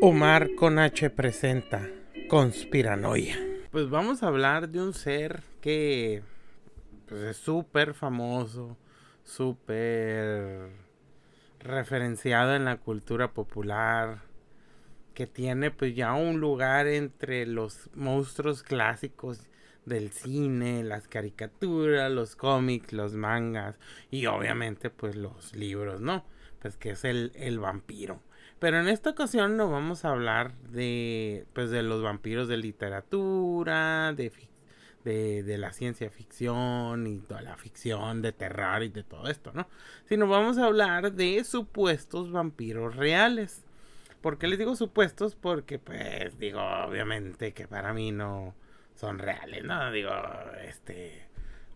Omar con H presenta Conspiranoia. Pues vamos a hablar de un ser que pues, es súper famoso, súper referenciado en la cultura popular, que tiene pues ya un lugar entre los monstruos clásicos del cine, las caricaturas, los cómics, los mangas y obviamente pues los libros, ¿no? Pues que es el, el vampiro. Pero en esta ocasión no vamos a hablar de, pues, de los vampiros de literatura, de, de, de, la ciencia ficción y toda la ficción de terror y de todo esto, ¿no? Sino vamos a hablar de supuestos vampiros reales. ¿Por qué les digo supuestos? Porque, pues, digo, obviamente que para mí no son reales, ¿no? Digo, este,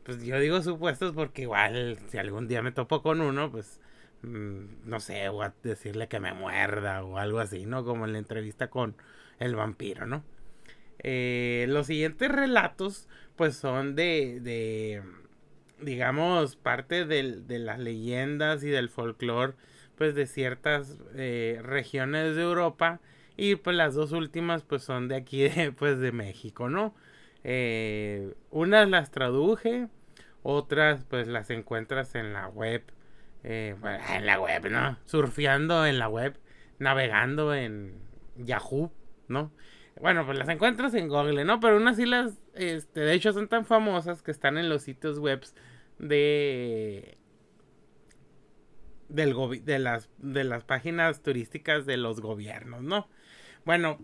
pues yo digo supuestos porque igual si algún día me topo con uno, pues no sé, o a decirle que me muerda o algo así, ¿no? Como en la entrevista con el vampiro, ¿no? Eh, los siguientes relatos, pues son de, de digamos, parte de las leyendas y del folclore, pues de ciertas eh, regiones de Europa. Y pues las dos últimas, pues son de aquí, de, pues de México, ¿no? Eh, unas las traduje, otras pues las encuentras en la web eh, en la web, ¿no? Surfeando en la web, navegando en Yahoo, ¿no? Bueno, pues las encuentras en Google, ¿no? Pero unas sí las, este, de hecho son tan famosas que están en los sitios web de del de las de las páginas turísticas de los gobiernos, ¿no? Bueno,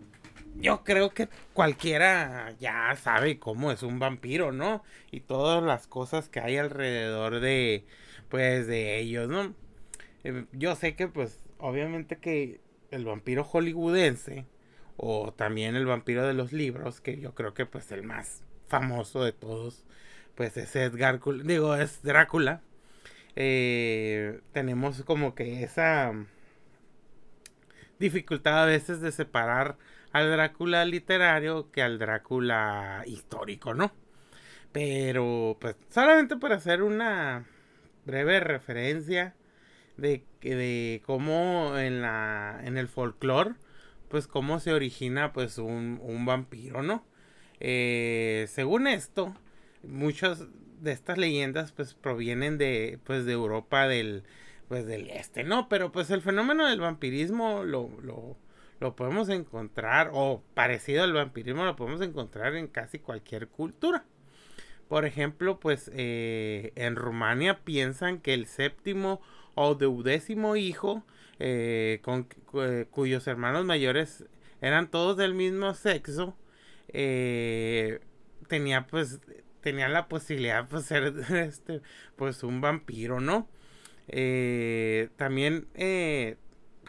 yo creo que cualquiera ya sabe cómo es un vampiro, ¿no? Y todas las cosas que hay alrededor de pues de ellos, ¿no? Eh, yo sé que pues obviamente que el vampiro hollywoodense o también el vampiro de los libros, que yo creo que pues el más famoso de todos, pues es Edgar, digo, es Drácula. Eh, tenemos como que esa dificultad a veces de separar al Drácula literario que al Drácula histórico, ¿no? Pero pues solamente para hacer una breve referencia de, de cómo en la en el folclore pues cómo se origina pues un, vampiro no eh, según esto muchas de estas leyendas pues provienen de pues de Europa del pues del este no pero pues el fenómeno del vampirismo lo, lo, lo podemos encontrar o parecido al vampirismo lo podemos encontrar en casi cualquier cultura por ejemplo, pues eh, en Rumania piensan que el séptimo o duodécimo hijo, eh, con, eh, cuyos hermanos mayores eran todos del mismo sexo, tenía pues tenía la posibilidad de pues, ser este pues un vampiro, ¿no? también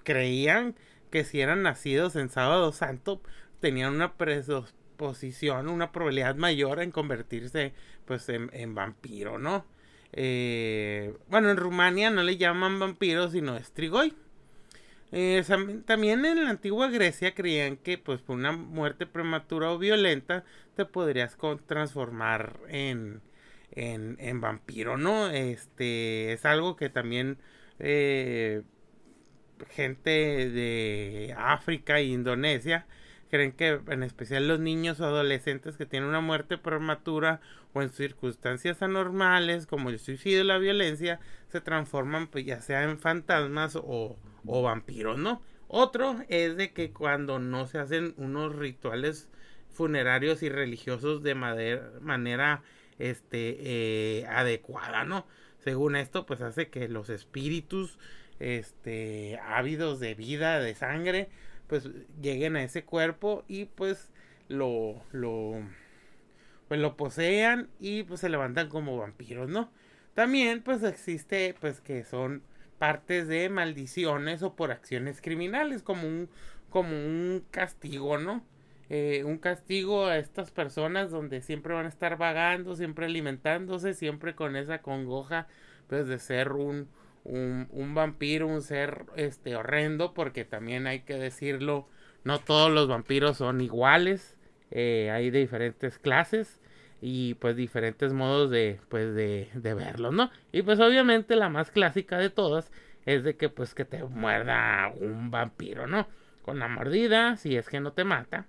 creían que si eran nacidos en sábado santo tenían una presos posición, una probabilidad mayor en convertirse pues en, vampiro, ¿no? Eh, bueno, en Rumania no le llaman vampiro, sino estrigoy. Eh, también en la antigua Grecia creían que pues por una muerte prematura o violenta te podrías transformar en, en, en, vampiro, ¿no? Este es algo que también eh, gente de África e Indonesia creen que en especial los niños o adolescentes que tienen una muerte prematura o en circunstancias anormales como el suicidio y la violencia se transforman pues ya sea en fantasmas o, o vampiros, ¿no? Otro es de que cuando no se hacen unos rituales funerarios y religiosos de manera este eh, adecuada, ¿no? Según esto, pues hace que los espíritus este ávidos de vida, de sangre, pues lleguen a ese cuerpo y pues lo, lo, pues lo posean y pues se levantan como vampiros, ¿no? También pues existe pues que son partes de maldiciones o por acciones criminales como un, como un castigo, ¿no? Eh, un castigo a estas personas donde siempre van a estar vagando, siempre alimentándose, siempre con esa congoja pues de ser un, un, un, vampiro, un ser este horrendo, porque también hay que decirlo, no todos los vampiros son iguales, eh, hay de diferentes clases y pues diferentes modos de pues de, de verlos, ¿no? Y pues obviamente la más clásica de todas es de que pues que te muerda un vampiro, ¿no? con la mordida, si es que no te mata,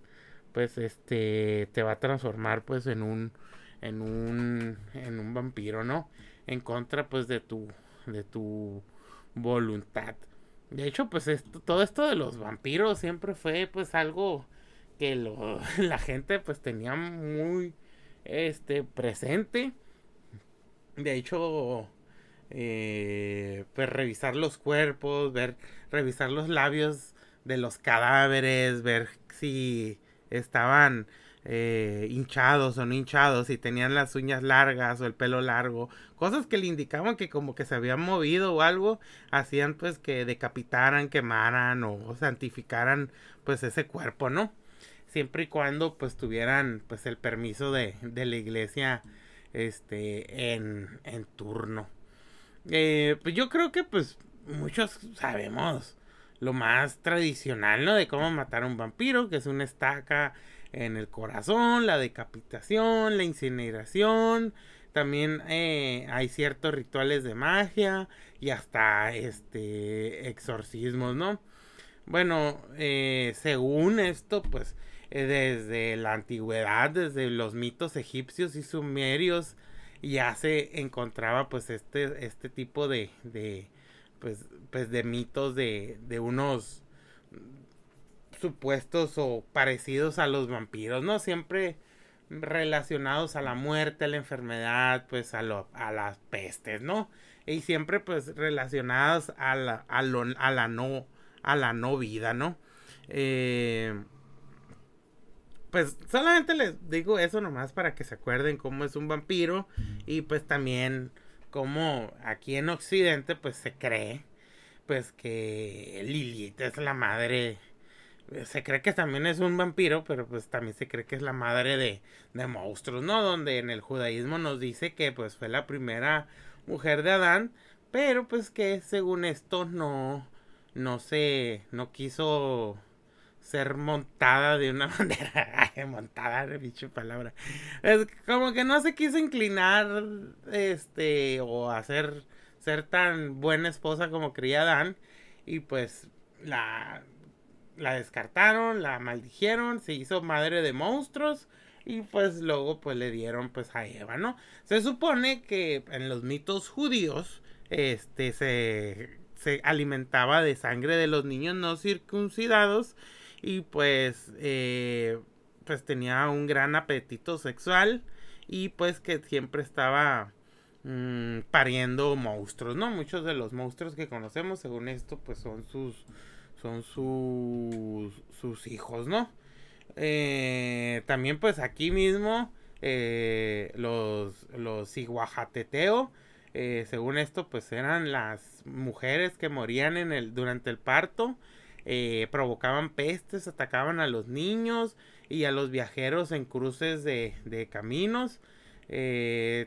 pues este te va a transformar pues en un en un en un vampiro, ¿no? En contra pues de tu de tu voluntad. De hecho, pues esto, todo esto de los vampiros siempre fue pues algo que lo, la gente pues tenía muy este presente. De hecho, eh, pues revisar los cuerpos, ver, revisar los labios de los cadáveres, ver si estaban eh, hinchados o no hinchados, si tenían las uñas largas o el pelo largo, cosas que le indicaban que como que se habían movido o algo, hacían pues que decapitaran, quemaran o santificaran pues ese cuerpo, ¿no? Siempre y cuando pues tuvieran pues el permiso de, de la iglesia este en, en turno. Eh, pues yo creo que pues muchos sabemos lo más tradicional, ¿no? De cómo matar a un vampiro, que es una estaca en el corazón, la decapitación, la incineración. También eh, hay ciertos rituales de magia y hasta este exorcismos, ¿no? Bueno, eh, según esto, pues eh, desde la antigüedad, desde los mitos egipcios y sumerios, ya se encontraba pues este, este tipo de, de pues, pues de mitos de, de unos supuestos o parecidos a los vampiros, ¿no? Siempre relacionados a la muerte, a la enfermedad, pues a, lo, a las pestes, ¿no? Y siempre pues relacionados a la, a, a la no a la no vida, ¿no? Eh, pues solamente les digo eso nomás para que se acuerden cómo es un vampiro y pues también cómo aquí en Occidente pues se cree pues que Lilith es la madre se cree que también es un vampiro, pero pues también se cree que es la madre de, de monstruos, ¿no? Donde en el judaísmo nos dice que pues fue la primera mujer de Adán, pero pues que según esto no, no se, no quiso ser montada de una manera, montada, bicho palabra, es como que no se quiso inclinar, este, o hacer, ser tan buena esposa como creía Adán, y pues la la descartaron, la maldijeron, se hizo madre de monstruos y pues luego pues le dieron pues a Eva, ¿no? Se supone que en los mitos judíos este se, se alimentaba de sangre de los niños no circuncidados y pues eh, pues tenía un gran apetito sexual y pues que siempre estaba mm, pariendo monstruos, ¿no? Muchos de los monstruos que conocemos según esto pues son sus son sus, sus hijos, ¿no? Eh, también pues aquí mismo eh, los, los iguajateteo, eh, según esto pues eran las mujeres que morían en el, durante el parto, provocaban pestes, atacaban a los niños y a los viajeros en cruces de, de caminos.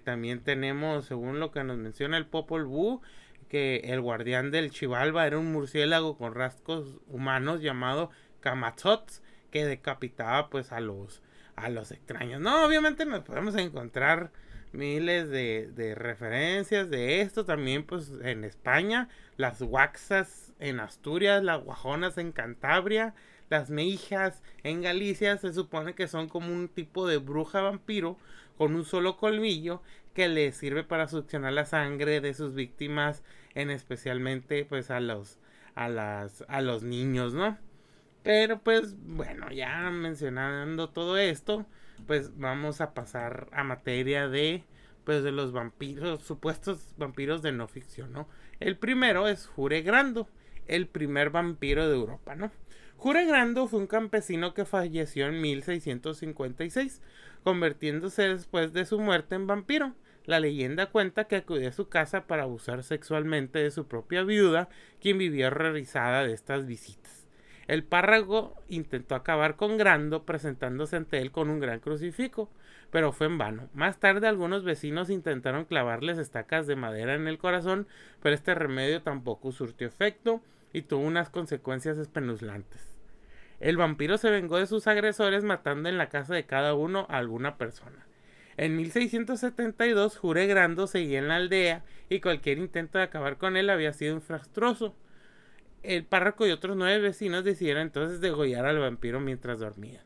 también tenemos, según lo que nos menciona el Popol Vuh, que el guardián del Chivalba era un murciélago con rasgos humanos llamado Kamazots que decapitaba pues a los a los extraños. No, obviamente nos podemos encontrar miles de, de referencias de esto también pues en España, las waxas en Asturias, las guajonas en Cantabria, las meijas en Galicia se supone que son como un tipo de bruja vampiro con un solo colmillo que le sirve para succionar la sangre de sus víctimas en especialmente pues a los a las a los niños, ¿no? Pero pues bueno, ya mencionando todo esto, pues vamos a pasar a materia de pues de los vampiros, supuestos vampiros de no ficción, ¿no? El primero es Jure Grando, el primer vampiro de Europa, ¿no? Jure Grando fue un campesino que falleció en 1656, convirtiéndose después de su muerte en vampiro. La leyenda cuenta que acudió a su casa para abusar sexualmente de su propia viuda, quien vivía horrorizada de estas visitas. El párrago intentó acabar con Grando presentándose ante él con un gran crucifijo, pero fue en vano. Más tarde algunos vecinos intentaron clavarles estacas de madera en el corazón, pero este remedio tampoco surtió efecto y tuvo unas consecuencias espeluznantes. El vampiro se vengó de sus agresores matando en la casa de cada uno a alguna persona. En 1672 Jure Grando seguía en la aldea y cualquier intento de acabar con él había sido infrastroso. el párroco y otros nueve vecinos decidieron entonces degollar al vampiro mientras dormía.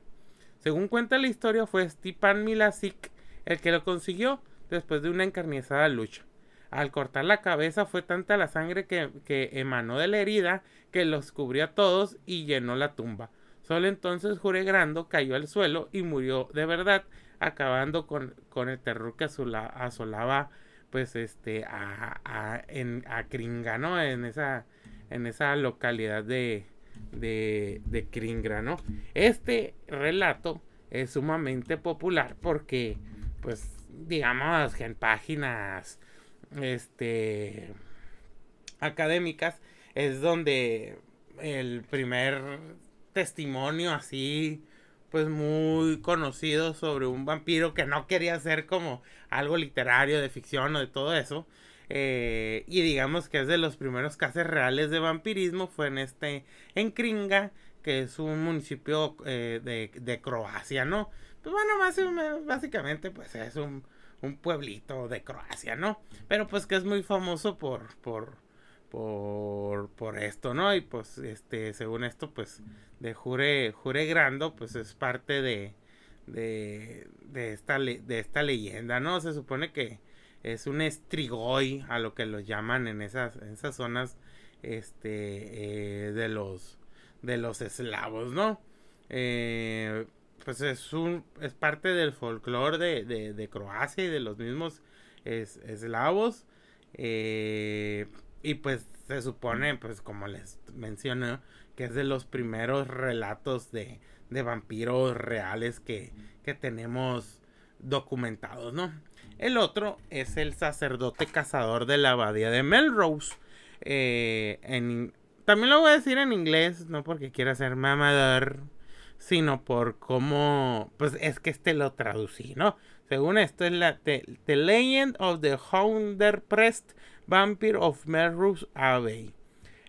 Según cuenta la historia, fue Stipan Milasic el que lo consiguió después de una encarnizada lucha. Al cortar la cabeza fue tanta la sangre que, que emanó de la herida que los cubrió a todos y llenó la tumba. Solo entonces Juregrando cayó al suelo y murió de verdad, acabando con, con el terror que asolaba pues este a, a, en, a Kringa, ¿no? En esa, en esa localidad de, de, de Kringra, ¿no? Este relato es sumamente popular porque pues digamos en páginas este académicas es donde el primer testimonio así pues muy conocido sobre un vampiro que no quería ser como algo literario de ficción o de todo eso eh, y digamos que es de los primeros casos reales de vampirismo fue en este en Kringa que es un municipio eh, de, de, Croacia no pues bueno básicamente pues es un, un pueblito de Croacia no pero pues que es muy famoso por por por, por esto, ¿no? Y pues, este, según esto, pues, de Jure, Jure Grando, pues es parte de, de, de, esta, de esta leyenda, ¿no? Se supone que es un estrigoi, a lo que lo llaman en esas, en esas zonas, este, eh, de los, de los eslavos, ¿no? Eh, pues es un, es parte del folclore de, de, de Croacia y de los mismos eslavos. Eh, y pues se supone, pues como les mencioné, que es de los primeros relatos de, de vampiros reales que, que tenemos documentados, ¿no? El otro es el sacerdote cazador de la abadía de Melrose. Eh, en, también lo voy a decir en inglés, no porque quiera ser mamador, sino por cómo, pues es que este lo traducí, ¿no? Según esto es la The, Legend of the Hunderprest Vampire of Melrose Abbey.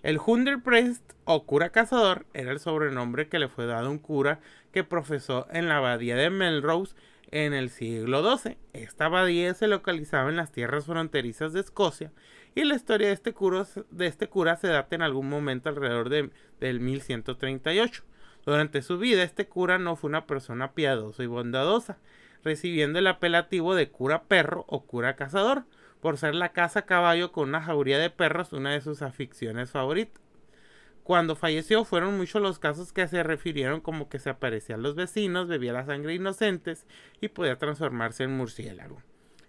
El Hunderprest o cura cazador era el sobrenombre que le fue dado a un cura que profesó en la abadía de Melrose en el siglo XII. Esta abadía se localizaba en las tierras fronterizas de Escocia y la historia de este cura, de este cura se data en algún momento alrededor de, del 1138. Durante su vida este cura no fue una persona piadosa y bondadosa recibiendo el apelativo de cura perro o cura cazador, por ser la caza caballo con una jauría de perros una de sus aficiones favoritas. Cuando falleció fueron muchos los casos que se refirieron como que se aparecían los vecinos, bebía la sangre inocentes y podía transformarse en murciélago.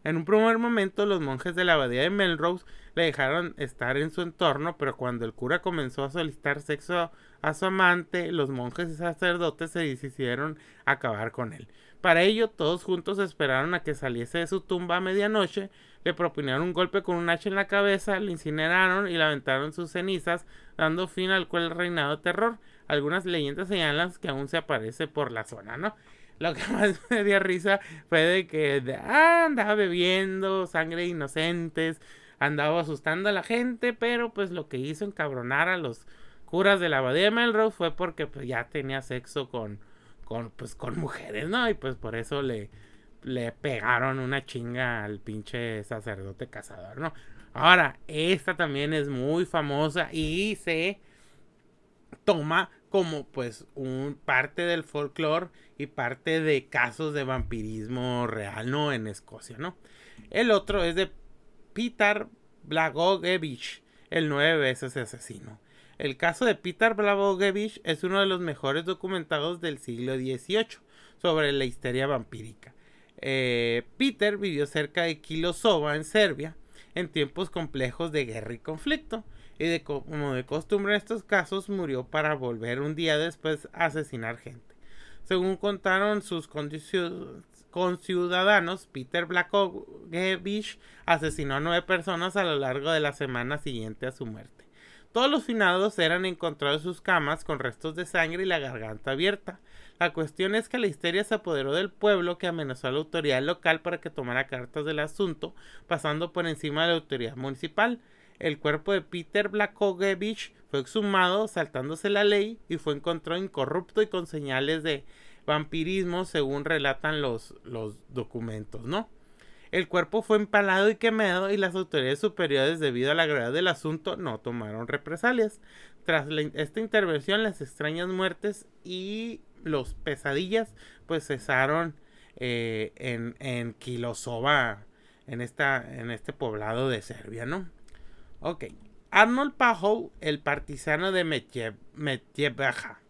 En un primer momento los monjes de la abadía de Melrose le dejaron estar en su entorno, pero cuando el cura comenzó a solicitar sexo a su amante, los monjes y sacerdotes se decidieron acabar con él. Para ello, todos juntos esperaron a que saliese de su tumba a medianoche, le propusieron un golpe con un hacha en la cabeza, le incineraron y le aventaron sus cenizas, dando fin al cual reinado de terror. Algunas leyendas señalan que aún se aparece por la zona, ¿no? Lo que más me dio risa fue de que ah, andaba bebiendo sangre de inocentes, andaba asustando a la gente, pero pues lo que hizo encabronar a los curas de la abadía de Melrose fue porque pues ya tenía sexo con con, pues, con mujeres, ¿no? Y pues por eso le, le pegaron una chinga al pinche sacerdote cazador, ¿no? Ahora, esta también es muy famosa y se toma como pues un parte del folclore y parte de casos de vampirismo real, ¿no? En Escocia, ¿no? El otro es de Peter Blagojevich, el nueve veces asesino. El caso de Peter Blagojevich es uno de los mejores documentados del siglo XVIII sobre la histeria vampírica. Eh, Peter vivió cerca de Kilosova en Serbia en tiempos complejos de guerra y conflicto y de, como de costumbre en estos casos murió para volver un día después a asesinar gente. Según contaron sus conciudadanos, Peter Blagojevich asesinó a nueve personas a lo largo de la semana siguiente a su muerte. Todos los finados eran encontrados en sus camas con restos de sangre y la garganta abierta. La cuestión es que la histeria se apoderó del pueblo que amenazó a la autoridad local para que tomara cartas del asunto, pasando por encima de la autoridad municipal. El cuerpo de Peter Blakogevich fue exhumado saltándose la ley y fue encontrado incorrupto y con señales de vampirismo según relatan los, los documentos, ¿no? El cuerpo fue empalado y quemado y las autoridades superiores debido a la gravedad del asunto no tomaron represalias. Tras esta intervención las extrañas muertes y los pesadillas pues cesaron eh, en, en Kilosova, en, esta, en este poblado de Serbia, ¿no? Ok. Arnold Pajol, el partisano de Metjebaja.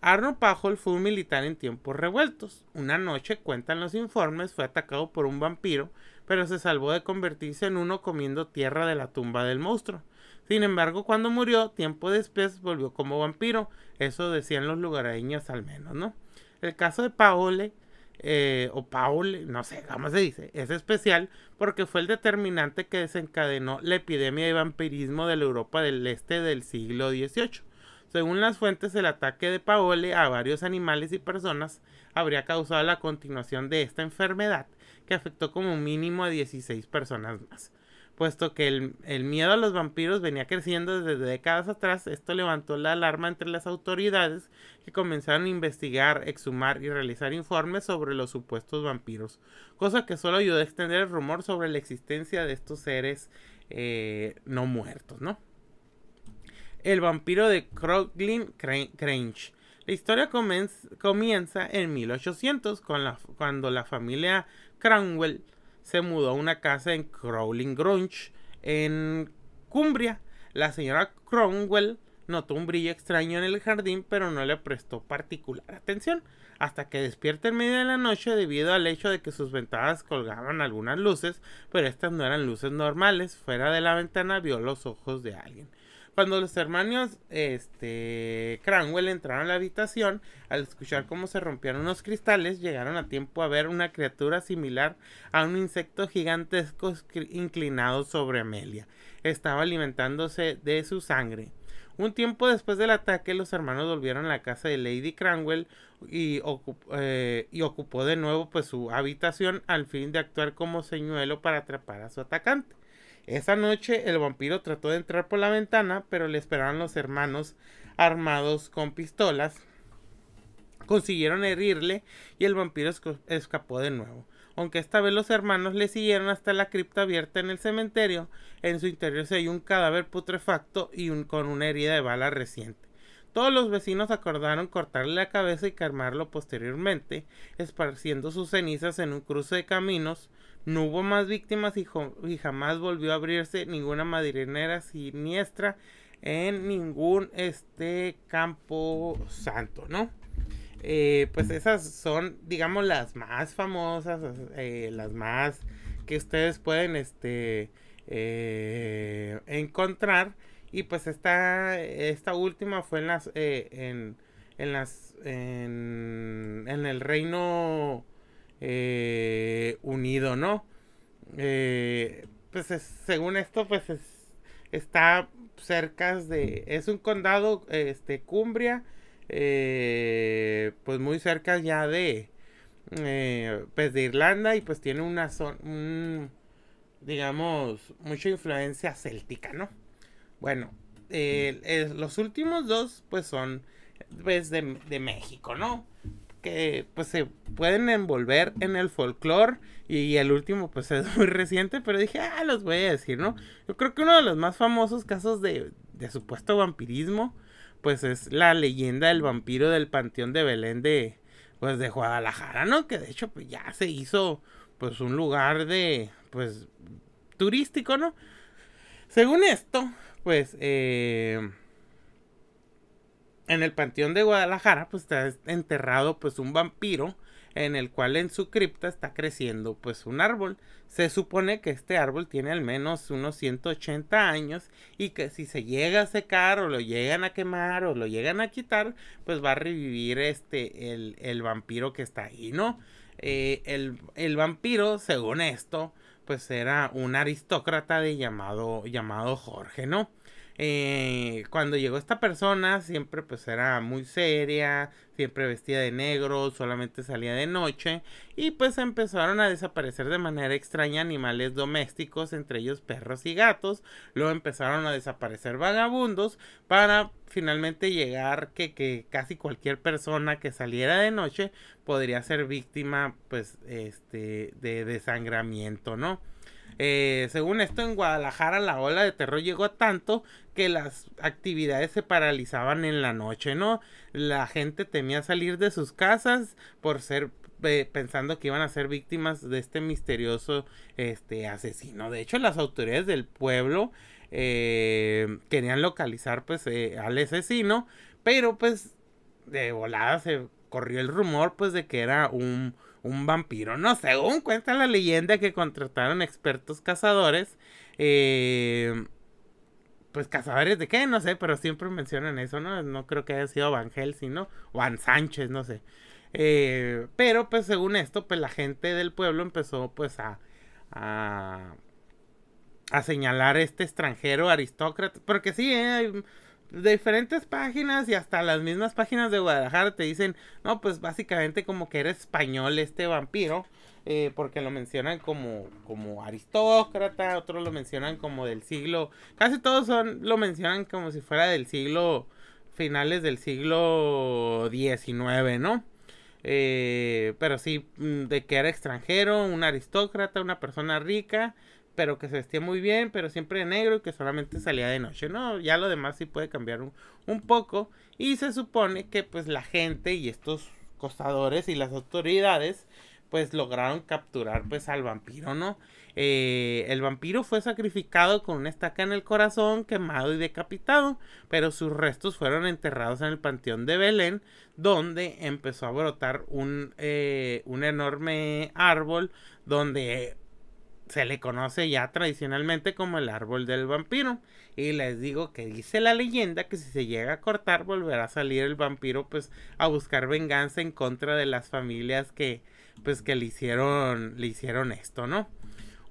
Arnold Pajol fue un militar en tiempos revueltos. Una noche, cuentan los informes, fue atacado por un vampiro, pero se salvó de convertirse en uno comiendo tierra de la tumba del monstruo. Sin embargo, cuando murió, tiempo después volvió como vampiro. Eso decían los lugareños al menos, ¿no? El caso de Paole, eh, o Paole, no sé cómo se dice, es especial porque fue el determinante que desencadenó la epidemia de vampirismo de la Europa del Este del siglo XVIII. Según las fuentes, el ataque de Paole a varios animales y personas habría causado la continuación de esta enfermedad, que afectó como mínimo a 16 personas más. Puesto que el, miedo a los vampiros venía creciendo desde décadas atrás, esto levantó la alarma entre las autoridades que comenzaron a investigar, exhumar y realizar informes sobre los supuestos vampiros, cosa que solo ayudó a extender el rumor sobre la existencia de estos seres eh, no muertos, ¿no? El vampiro de Crooklyn Crange. La historia comienza en 1800 con cuando la familia Cranwell se mudó a una casa en Crowling Grunge, en Cumbria. La señora Cromwell notó un brillo extraño en el jardín, pero no le prestó particular atención, hasta que despierta en medio de la noche debido al hecho de que sus ventanas colgaban algunas luces, pero estas no eran luces normales. Fuera de la ventana vio los ojos de alguien. Cuando los hermanos este, Cranwell entraron a la habitación, al escuchar cómo se rompían unos cristales, llegaron a tiempo a ver una criatura similar a un insecto gigantesco inclinado sobre Amelia. Estaba alimentándose de su sangre. Un tiempo después del ataque, los hermanos volvieron a la casa de Lady Cranwell y, eh, y ocupó de nuevo pues, su habitación al fin de actuar como señuelo para atrapar a su atacante. Esa noche el vampiro trató de entrar por la ventana, pero le esperaban los hermanos armados con pistolas. Consiguieron herirle y el vampiro escapó de nuevo. Aunque esta vez los hermanos le siguieron hasta la cripta abierta en el cementerio, en su interior se halló un cadáver putrefacto y con una herida de bala reciente. Todos los vecinos acordaron cortarle la cabeza y calmarlo posteriormente, esparciendo sus cenizas en un cruce de caminos no hubo más víctimas y, jamás volvió a abrirse ninguna madrinera siniestra en ningún este campo santo, ¿no? Eh, pues esas son, digamos, las más famosas, eh, las más que ustedes pueden este, eh, encontrar. Y pues esta, esta última fue en las, en, en, las, en, en el reino eh, unido, ¿no? Eh, pues según esto, pues está cerca de, es un condado, este, Cumbria, eh, pues muy cerca ya de, pues de Irlanda y pues tiene una zona, digamos, mucha influencia céltica, ¿no? Bueno, los últimos dos pues son pues de, de México, ¿no? Que pues se pueden envolver en el folclore y el último pues es muy reciente, pero dije, ah, los voy a decir, ¿no? Yo creo que uno de los más famosos casos de, de supuesto vampirismo pues es la leyenda del vampiro del Panteón de Belén de pues de Guadalajara, ¿no? Que de hecho pues ya se hizo pues un lugar de pues turístico, ¿no? Según esto, pues eh en el panteón de Guadalajara pues está enterrado pues un vampiro en el cual en su cripta está creciendo pues un árbol. Se supone que este árbol tiene al menos unos 180 años y que si se llega a secar o lo llegan a quemar o lo llegan a quitar pues va a revivir este el, el vampiro que está ahí, ¿no? Eh, el, el vampiro según esto pues era un aristócrata de llamado, llamado Jorge, ¿no? Eh, cuando llegó esta persona siempre pues era muy seria, siempre vestía de negro, solamente salía de noche y pues empezaron a desaparecer de manera extraña animales domésticos, entre ellos perros y gatos, luego empezaron a desaparecer vagabundos para finalmente llegar que, que casi cualquier persona que saliera de noche podría ser víctima pues este de desangramiento, ¿no? Eh, según esto, en Guadalajara la ola de terror llegó tanto que las actividades se paralizaban en la noche, ¿no? La gente temía salir de sus casas por ser eh, pensando que iban a ser víctimas de este misterioso este asesino. De hecho, las autoridades del pueblo eh, querían localizar pues al asesino, pero pues de volada se corrió el rumor pues de que era un un vampiro. No, según cuenta la leyenda que contrataron expertos cazadores. Eh, pues cazadores de qué, no sé, pero siempre mencionan eso, ¿no? No creo que haya sido Van Helsing, ¿no? O Van Sánchez, no sé. Eh, pero pues según esto, pues la gente del pueblo empezó pues a, a, a señalar a este extranjero aristócrata. Porque sí, eh, diferentes páginas y hasta las mismas páginas de Guadalajara te dicen, no, pues básicamente como que era español este vampiro, eh, porque lo mencionan como, como aristócrata, otros lo mencionan como del siglo, casi todos son, lo mencionan como si fuera del siglo, finales del siglo XIX, ¿no? Eh, pero sí, mm, de que era extranjero, un aristócrata, una persona rica, pero que se vestía muy bien, pero siempre de negro y que solamente salía de noche, ¿no? Ya lo demás sí puede cambiar un, poco y se supone que pues la gente y estos costadores y las autoridades pues lograron capturar pues al vampiro, ¿no? Eh, el vampiro fue sacrificado con una estaca en el corazón, quemado y decapitado, pero sus restos fueron enterrados en el panteón de Belén, donde empezó a brotar un, eh, un enorme árbol donde se le conoce ya tradicionalmente como el árbol del vampiro. Y les digo que dice la leyenda que si se llega a cortar volverá a salir el vampiro pues a buscar venganza en contra de las familias que pues que le hicieron le hicieron esto, ¿no?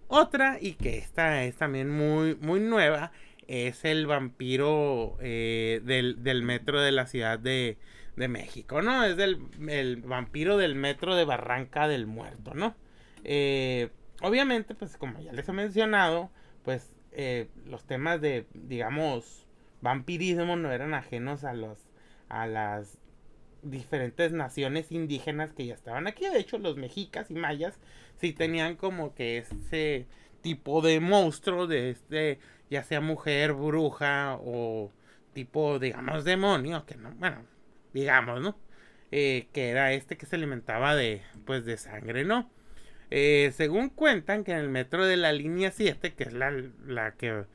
Otra y que esta es también muy muy nueva es el vampiro eh, del, del, metro de la ciudad de, de México, ¿no? Es el, el, vampiro del metro de Barranca del Muerto, ¿no? Eh, obviamente, pues como ya les he mencionado, pues eh, los temas de, digamos, vampirismo no eran ajenos a los, a las diferentes naciones indígenas que ya estaban aquí. De hecho, los mexicas y mayas sí tenían como que ese tipo de monstruo de este, ya sea mujer, bruja o tipo, digamos, demonio, que no, bueno, digamos, ¿no? Eh, que era este que se alimentaba de, pues, de sangre, ¿no? Eh, según cuentan que en el metro de la línea 7, que es la, la que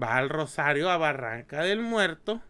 va al Rosario a Barranca del Muerto,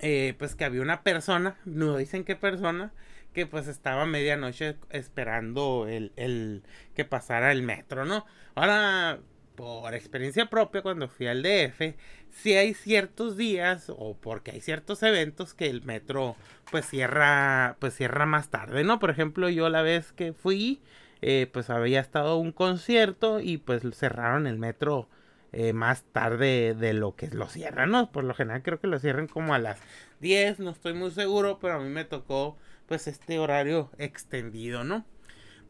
eh, pues que había una persona, no dicen qué persona, que pues estaba medianoche esperando el, el que pasara el metro, ¿no? Ahora, por experiencia propia, cuando fui al DF, si hay ciertos días o porque hay ciertos eventos que el metro pues cierra, pues cierra más tarde, ¿no? Por ejemplo, yo la vez que fui, eh, pues había estado un concierto y pues cerraron el metro eh, más tarde de lo que lo cierran, ¿no? Por lo general creo que lo cierran como a las 10, no estoy muy seguro, pero a mí me tocó pues este horario extendido, ¿no?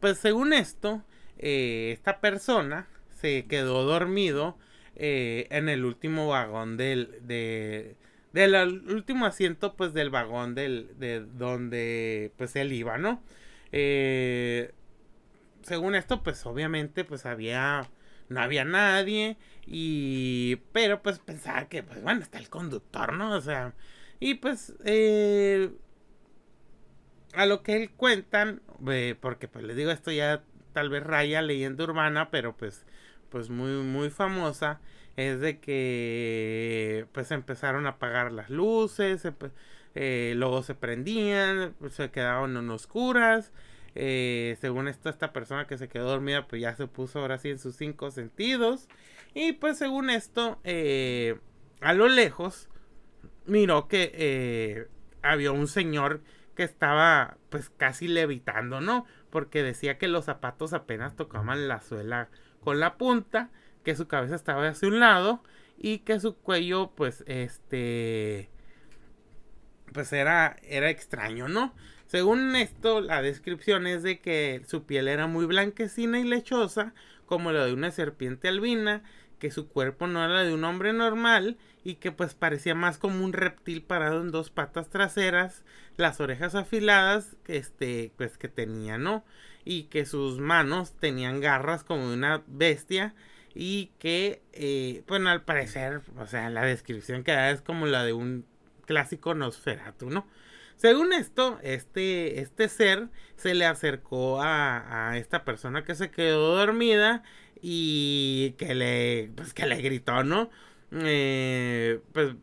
Pues según esto, eh, esta persona se quedó dormido en el último vagón del, de, del último asiento pues del vagón del, de donde pues él iba, ¿no? Eh, según esto, pues obviamente, pues había, no había nadie y, pero pues pensaba que, pues bueno, está el conductor, ¿no? O sea, y pues, eh, a lo que él cuentan, eh, porque pues les digo esto ya tal vez raya leyenda urbana, pero pues, pues muy, muy famosa, es de que pues empezaron a apagar las luces, eh, luego se prendían, se quedaban en oscuras eh, según esto, esta persona que se quedó dormida, pues ya se puso ahora sí en sus cinco sentidos. Y pues según esto, eh, a lo lejos, miró que eh, había un señor que estaba pues casi levitando, ¿no? Porque decía que los zapatos apenas tocaban la suela con la punta, que su cabeza estaba hacia un lado y que su cuello pues este pues era era extraño, ¿no? Según esto, la descripción es de que su piel era muy blanquecina y lechosa, como la de una serpiente albina, que su cuerpo no era de un hombre normal y que pues parecía más como un reptil parado en dos patas traseras, las orejas afiladas, este, pues que tenía, ¿no? Y que sus manos tenían garras como de una bestia y que, eh, bueno, al parecer, o sea, la descripción que da es como la de un clásico Nosferatu, ¿no? Según esto, este, este ser se le acercó a, a esta persona que se quedó dormida y que le, pues que le gritó, ¿no? Eh, pues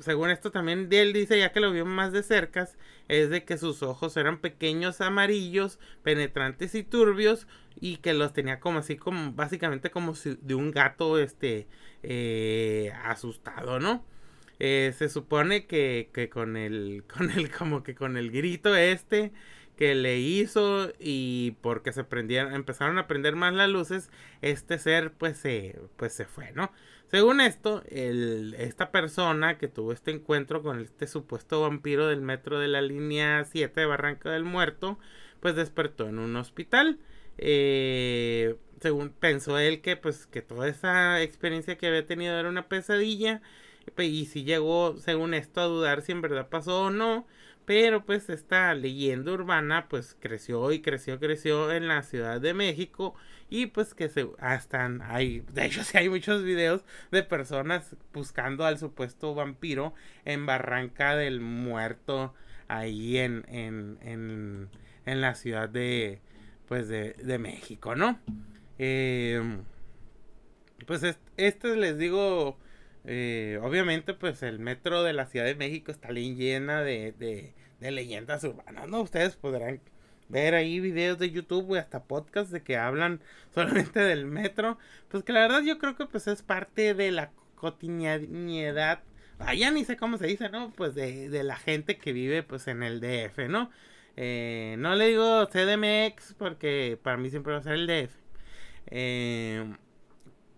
según esto también él dice, ya que lo vio más de cerca, es de que sus ojos eran pequeños, amarillos, penetrantes y turbios y que los tenía como así como básicamente como si de un gato este eh, asustado, ¿no? Eh, se supone que, que con el con el como que con el grito este que le hizo y porque se prendieron, empezaron a prender más las luces, este ser pues se, pues se fue, ¿no? Según esto, el, esta persona que tuvo este encuentro con este supuesto vampiro del metro de la línea 7 de Barranca del Muerto, pues despertó en un hospital. Eh, según pensó él que pues que toda esa experiencia que había tenido era una pesadilla y si llegó según esto a dudar si en verdad pasó o no pero pues esta leyenda urbana pues creció y creció, creció en la Ciudad de México y pues que se hasta hay, de hecho sí hay muchos videos de personas buscando al supuesto vampiro en Barranca del Muerto ahí en, en, en, en la Ciudad de pues de, de México, ¿no? Eh, pues este les digo eh, obviamente, pues el metro de la Ciudad de México está llena de, de, leyendas urbanas, ¿no? Ustedes podrán ver ahí videos de YouTube y hasta podcasts de que hablan solamente del metro. Pues que la verdad yo creo que pues es parte de la cotidianidad. Ah, ya ni sé cómo se dice, ¿no? Pues de, de la gente que vive pues en el DF, ¿no? Eh, no le digo CDMX porque para mí siempre va a ser el DF. Eh,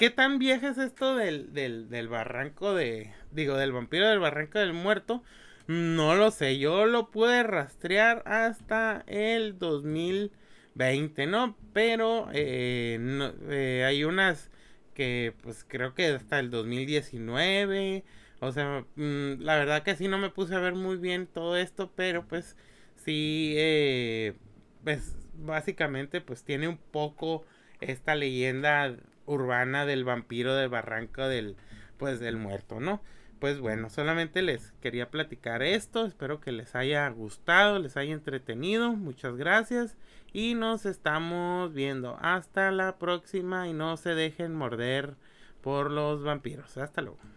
¿Qué tan vieja es esto del, del, barranco de. Digo, del vampiro del barranco del muerto? No lo sé. Yo lo pude rastrear hasta el 2020, ¿no? Pero eh, eh, hay unas que, pues creo que hasta el 2019. O sea, mm, la verdad que sí no me puse a ver muy bien todo esto, pero pues sí, eh, pues básicamente pues tiene un poco esta leyenda urbana del vampiro del barranco del pues del muerto, ¿no? Pues bueno, solamente les quería platicar esto, espero que les haya gustado, les haya entretenido, muchas gracias y nos estamos viendo. Hasta la próxima y no se dejen morder por los vampiros. Hasta luego.